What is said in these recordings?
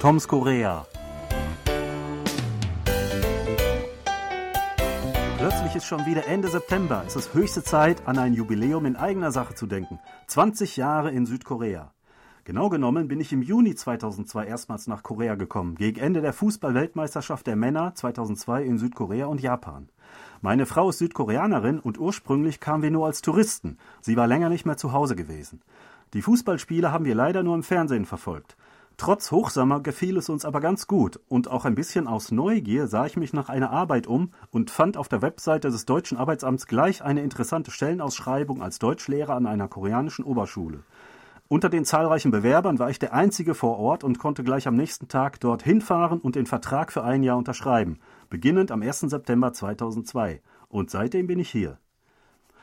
Toms Korea. Plötzlich ist schon wieder Ende September. Es ist höchste Zeit, an ein Jubiläum in eigener Sache zu denken. 20 Jahre in Südkorea. Genau genommen bin ich im Juni 2002 erstmals nach Korea gekommen, gegen Ende der Fußball-Weltmeisterschaft der Männer 2002 in Südkorea und Japan. Meine Frau ist Südkoreanerin und ursprünglich kamen wir nur als Touristen. Sie war länger nicht mehr zu Hause gewesen. Die Fußballspiele haben wir leider nur im Fernsehen verfolgt. Trotz Hochsommer gefiel es uns aber ganz gut und auch ein bisschen aus Neugier sah ich mich nach einer Arbeit um und fand auf der Webseite des Deutschen Arbeitsamts gleich eine interessante Stellenausschreibung als Deutschlehrer an einer koreanischen Oberschule. Unter den zahlreichen Bewerbern war ich der Einzige vor Ort und konnte gleich am nächsten Tag dort hinfahren und den Vertrag für ein Jahr unterschreiben, beginnend am 1. September 2002. Und seitdem bin ich hier.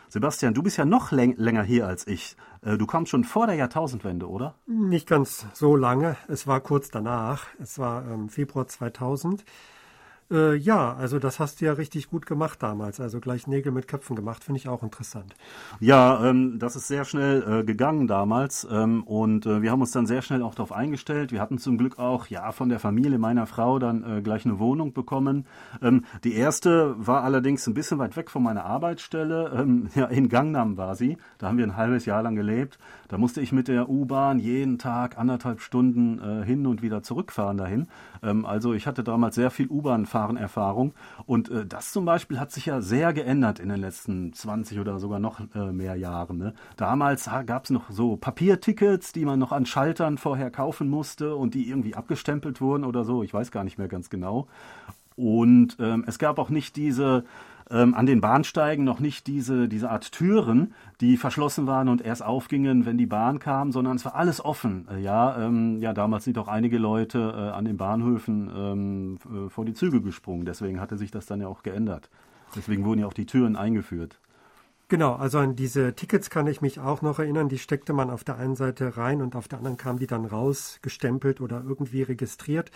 Sebastian, du bist ja noch läng länger hier als ich. Äh, du kommst schon vor der Jahrtausendwende, oder? Nicht ganz so lange. Es war kurz danach. Es war ähm, Februar 2000. Äh, ja, also das hast du ja richtig gut gemacht damals. Also gleich Nägel mit Köpfen gemacht, finde ich auch interessant. Ja, ähm, das ist sehr schnell äh, gegangen damals ähm, und äh, wir haben uns dann sehr schnell auch darauf eingestellt. Wir hatten zum Glück auch ja von der Familie meiner Frau dann äh, gleich eine Wohnung bekommen. Ähm, die erste war allerdings ein bisschen weit weg von meiner Arbeitsstelle. Ähm, ja, in Gangnam war sie. Da haben wir ein halbes Jahr lang gelebt. Da musste ich mit der U-Bahn jeden Tag anderthalb Stunden äh, hin und wieder zurückfahren dahin. Ähm, also ich hatte damals sehr viel U-Bahn-Fahren-Erfahrung und äh, das zum Beispiel hat sich ja sehr geändert in den letzten 20 oder sogar noch äh, mehr Jahren. Ne? Damals gab es noch so Papiertickets, die man noch an Schaltern vorher kaufen musste und die irgendwie abgestempelt wurden oder so. Ich weiß gar nicht mehr ganz genau. Und ähm, es gab auch nicht diese ähm, an den Bahnsteigen noch nicht diese, diese Art Türen, die verschlossen waren und erst aufgingen, wenn die Bahn kam, sondern es war alles offen. Äh, ja, ähm, ja, damals sind auch einige Leute äh, an den Bahnhöfen ähm, äh, vor die Züge gesprungen. Deswegen hatte sich das dann ja auch geändert. Deswegen wurden ja auch die Türen eingeführt. Genau, also an diese Tickets kann ich mich auch noch erinnern. Die steckte man auf der einen Seite rein und auf der anderen kam die dann raus, gestempelt oder irgendwie registriert.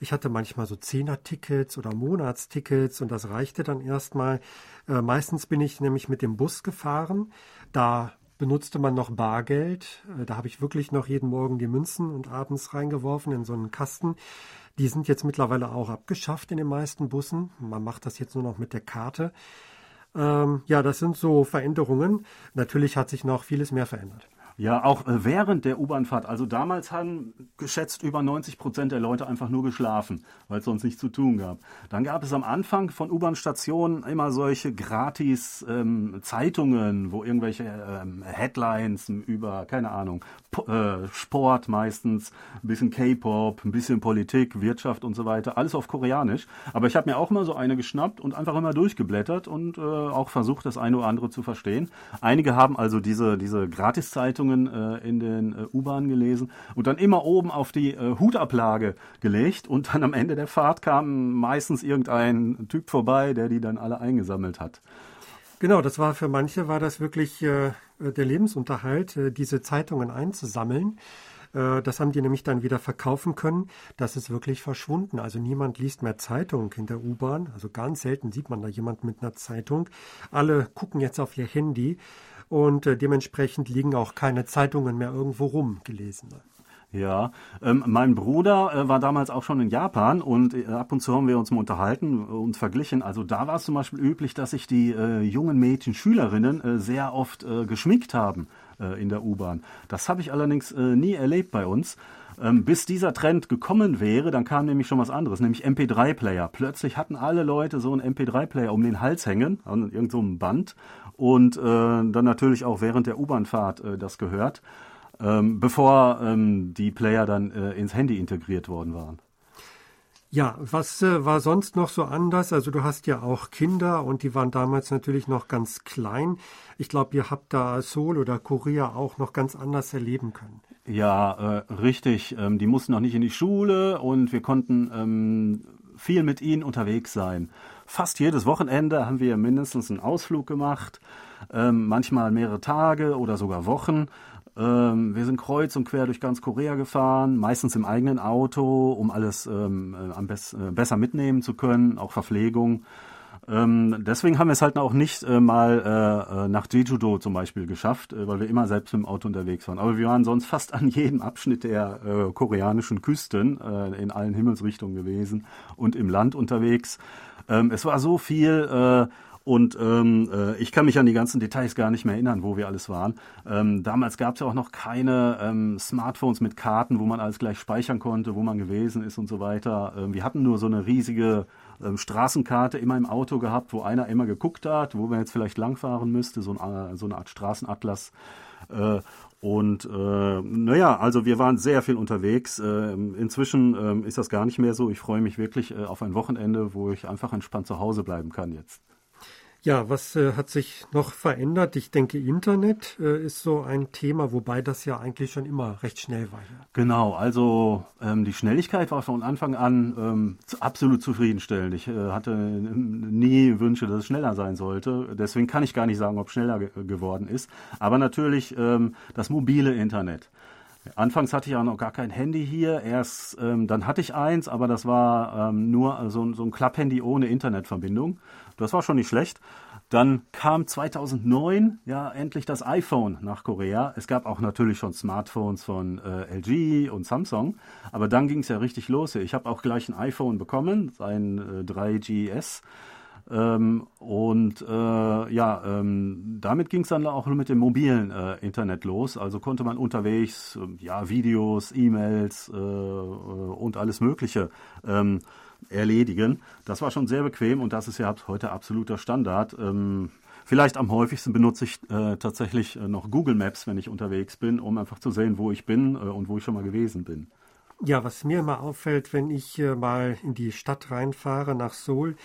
Ich hatte manchmal so Zehner-Tickets oder Monatstickets und das reichte dann erstmal. Äh, meistens bin ich nämlich mit dem Bus gefahren. Da benutzte man noch Bargeld. Äh, da habe ich wirklich noch jeden Morgen die Münzen und abends reingeworfen in so einen Kasten. Die sind jetzt mittlerweile auch abgeschafft in den meisten Bussen. Man macht das jetzt nur noch mit der Karte. Ähm, ja, das sind so Veränderungen. Natürlich hat sich noch vieles mehr verändert. Ja, auch äh, während der U-Bahnfahrt. Also damals haben geschätzt über 90 Prozent der Leute einfach nur geschlafen, weil es sonst nichts zu tun gab. Dann gab es am Anfang von U-Bahn-Stationen immer solche gratis ähm, Zeitungen, wo irgendwelche ähm, Headlines über, keine Ahnung, P äh, Sport meistens, ein bisschen K-Pop, ein bisschen Politik, Wirtschaft und so weiter, alles auf Koreanisch. Aber ich habe mir auch mal so eine geschnappt und einfach immer durchgeblättert und äh, auch versucht, das eine oder andere zu verstehen. Einige haben also diese, diese Gratiszeitungen Zeitungen äh, in den äh, U-Bahnen gelesen und dann immer oben auf die äh, Hutablage gelegt und dann am Ende der Fahrt kam meistens irgendein Typ vorbei, der die dann alle eingesammelt hat. Genau, das war für manche war das wirklich äh, der Lebensunterhalt, äh, diese Zeitungen einzusammeln. Das haben die nämlich dann wieder verkaufen können. Das ist wirklich verschwunden. Also niemand liest mehr Zeitung in der U-Bahn. Also ganz selten sieht man da jemand mit einer Zeitung. Alle gucken jetzt auf ihr Handy und äh, dementsprechend liegen auch keine Zeitungen mehr irgendwo rum, gelesene. Ja, ähm, mein Bruder äh, war damals auch schon in Japan und äh, ab und zu haben wir uns mal unterhalten und verglichen. Also da war es zum Beispiel üblich, dass sich die äh, jungen Mädchen, Schülerinnen äh, sehr oft äh, geschminkt haben äh, in der U-Bahn. Das habe ich allerdings nie erlebt bei uns. Ähm, bis dieser Trend gekommen wäre, dann kam nämlich schon was anderes, nämlich MP3-Player. Plötzlich hatten alle Leute so einen MP3-Player um den Hals hängen, an irgendeinem so Band und äh, dann natürlich auch während der U-Bahnfahrt äh, das gehört, ähm, bevor ähm, die Player dann äh, ins Handy integriert worden waren. Ja, was äh, war sonst noch so anders? Also du hast ja auch Kinder und die waren damals natürlich noch ganz klein. Ich glaube, ihr habt da Seoul oder Korea auch noch ganz anders erleben können. Ja, äh, richtig. Ähm, die mussten noch nicht in die Schule und wir konnten ähm, viel mit ihnen unterwegs sein fast jedes Wochenende haben wir mindestens einen Ausflug gemacht, ähm, manchmal mehrere Tage oder sogar Wochen. Ähm, wir sind kreuz und quer durch ganz Korea gefahren, meistens im eigenen Auto, um alles ähm, äh, am best, äh, besser mitnehmen zu können, auch Verpflegung. Ähm, deswegen haben wir es halt auch nicht äh, mal äh, äh nach Jeju-do zum Beispiel geschafft, äh, weil wir immer selbst dem Auto unterwegs waren. Aber wir waren sonst fast an jedem Abschnitt der äh, koreanischen Küsten in allen Himmelsrichtungen gewesen und im Land unterwegs. Ähm, es war so viel und ähm, äh, ich kann mich an die ganzen Details gar nicht mehr erinnern, wo wir alles waren. Ähm, damals gab es ja auch noch keine ähm, Smartphones mit Karten, wo man alles gleich speichern konnte, wo man gewesen ist und so weiter. Ähm, wir hatten nur so eine riesige ähm, Straßenkarte immer im Auto gehabt, wo einer immer geguckt hat, wo man jetzt vielleicht langfahren müsste, so, ein, so eine Art Straßenatlas. Äh, und äh, naja, also wir waren sehr viel unterwegs. Äh, inzwischen äh, ist das gar nicht mehr so. Ich freue mich wirklich äh, auf ein Wochenende, wo ich einfach entspannt zu Hause bleiben kann jetzt. Ja, was äh, hat sich noch verändert? Ich denke, Internet äh, ist so ein Thema, wobei das ja eigentlich schon immer recht schnell war. Ja. Genau, also ähm, die Schnelligkeit war von Anfang an ähm, absolut zufriedenstellend. Ich äh, hatte nie Wünsche, dass es schneller sein sollte. Deswegen kann ich gar nicht sagen, ob schneller ge geworden ist. Aber natürlich ähm, das mobile Internet. Anfangs hatte ich ja noch gar kein Handy hier. Erst ähm, dann hatte ich eins, aber das war ähm, nur so, so ein Klapphandy ohne Internetverbindung. Das war schon nicht schlecht. Dann kam 2009 ja endlich das iPhone nach Korea. Es gab auch natürlich schon Smartphones von äh, LG und Samsung, aber dann ging es ja richtig los. Ich habe auch gleich ein iPhone bekommen, ein äh, 3GS. Ähm, und äh, ja, ähm, damit ging es dann auch mit dem mobilen äh, Internet los. Also konnte man unterwegs äh, ja Videos, E-Mails äh, äh, und alles Mögliche ähm, erledigen. Das war schon sehr bequem und das ist ja heute absoluter Standard. Ähm, vielleicht am häufigsten benutze ich äh, tatsächlich äh, noch Google Maps, wenn ich unterwegs bin, um einfach zu sehen, wo ich bin äh, und wo ich schon mal gewesen bin. Ja, was mir immer auffällt, wenn ich äh, mal in die Stadt reinfahre nach Seoul,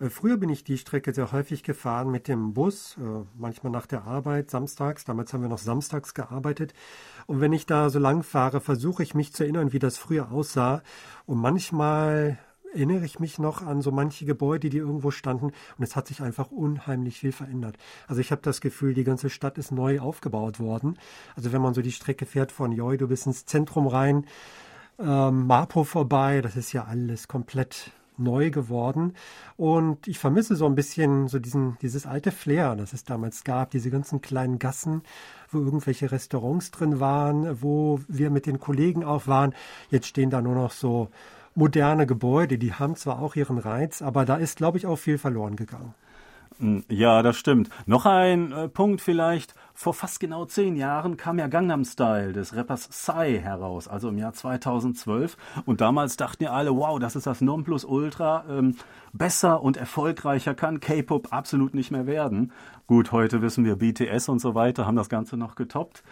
Früher bin ich die Strecke sehr häufig gefahren mit dem Bus, äh, manchmal nach der Arbeit, samstags. Damals haben wir noch samstags gearbeitet. Und wenn ich da so lang fahre, versuche ich mich zu erinnern, wie das früher aussah. Und manchmal erinnere ich mich noch an so manche Gebäude, die irgendwo standen und es hat sich einfach unheimlich viel verändert. Also ich habe das Gefühl, die ganze Stadt ist neu aufgebaut worden. Also wenn man so die Strecke fährt von Joi, du bist ins Zentrum rein, ähm, Mapo vorbei, das ist ja alles komplett neu geworden. Und ich vermisse so ein bisschen so diesen, dieses alte Flair, das es damals gab, diese ganzen kleinen Gassen, wo irgendwelche Restaurants drin waren, wo wir mit den Kollegen auch waren. Jetzt stehen da nur noch so moderne Gebäude, die haben zwar auch ihren Reiz, aber da ist, glaube ich, auch viel verloren gegangen. Ja, das stimmt. Noch ein äh, Punkt vielleicht. Vor fast genau zehn Jahren kam ja Gangnam Style des Rappers Psy heraus, also im Jahr 2012. Und damals dachten ja alle, wow, das ist das Nonplusultra. Ähm, besser und erfolgreicher kann K-Pop absolut nicht mehr werden. Gut, heute wissen wir, BTS und so weiter haben das Ganze noch getoppt.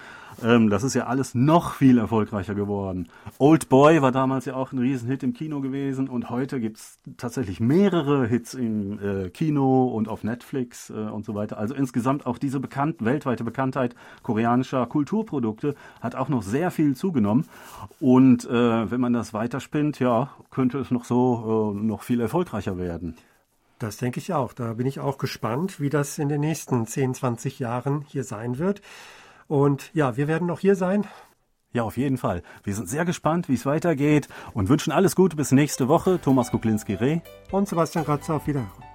Ähm, das ist ja alles noch viel erfolgreicher geworden. Old Boy war damals ja auch ein Riesenhit im Kino gewesen und heute gibt's tatsächlich mehrere Hits im äh, Kino und auf Netflix äh, und so weiter. Also insgesamt auch diese bekannt, weltweite Bekanntheit koreanischer Kulturprodukte hat auch noch sehr viel zugenommen. Und äh, wenn man das weiterspinnt, ja, könnte es noch so äh, noch viel erfolgreicher werden. Das denke ich auch. Da bin ich auch gespannt, wie das in den nächsten 10, 20 Jahren hier sein wird. Und ja, wir werden noch hier sein. Ja, auf jeden Fall. Wir sind sehr gespannt, wie es weitergeht und wünschen alles Gute bis nächste Woche. Thomas Kuklinski-Reh und Sebastian Kratzer. Auf Wiedersehen.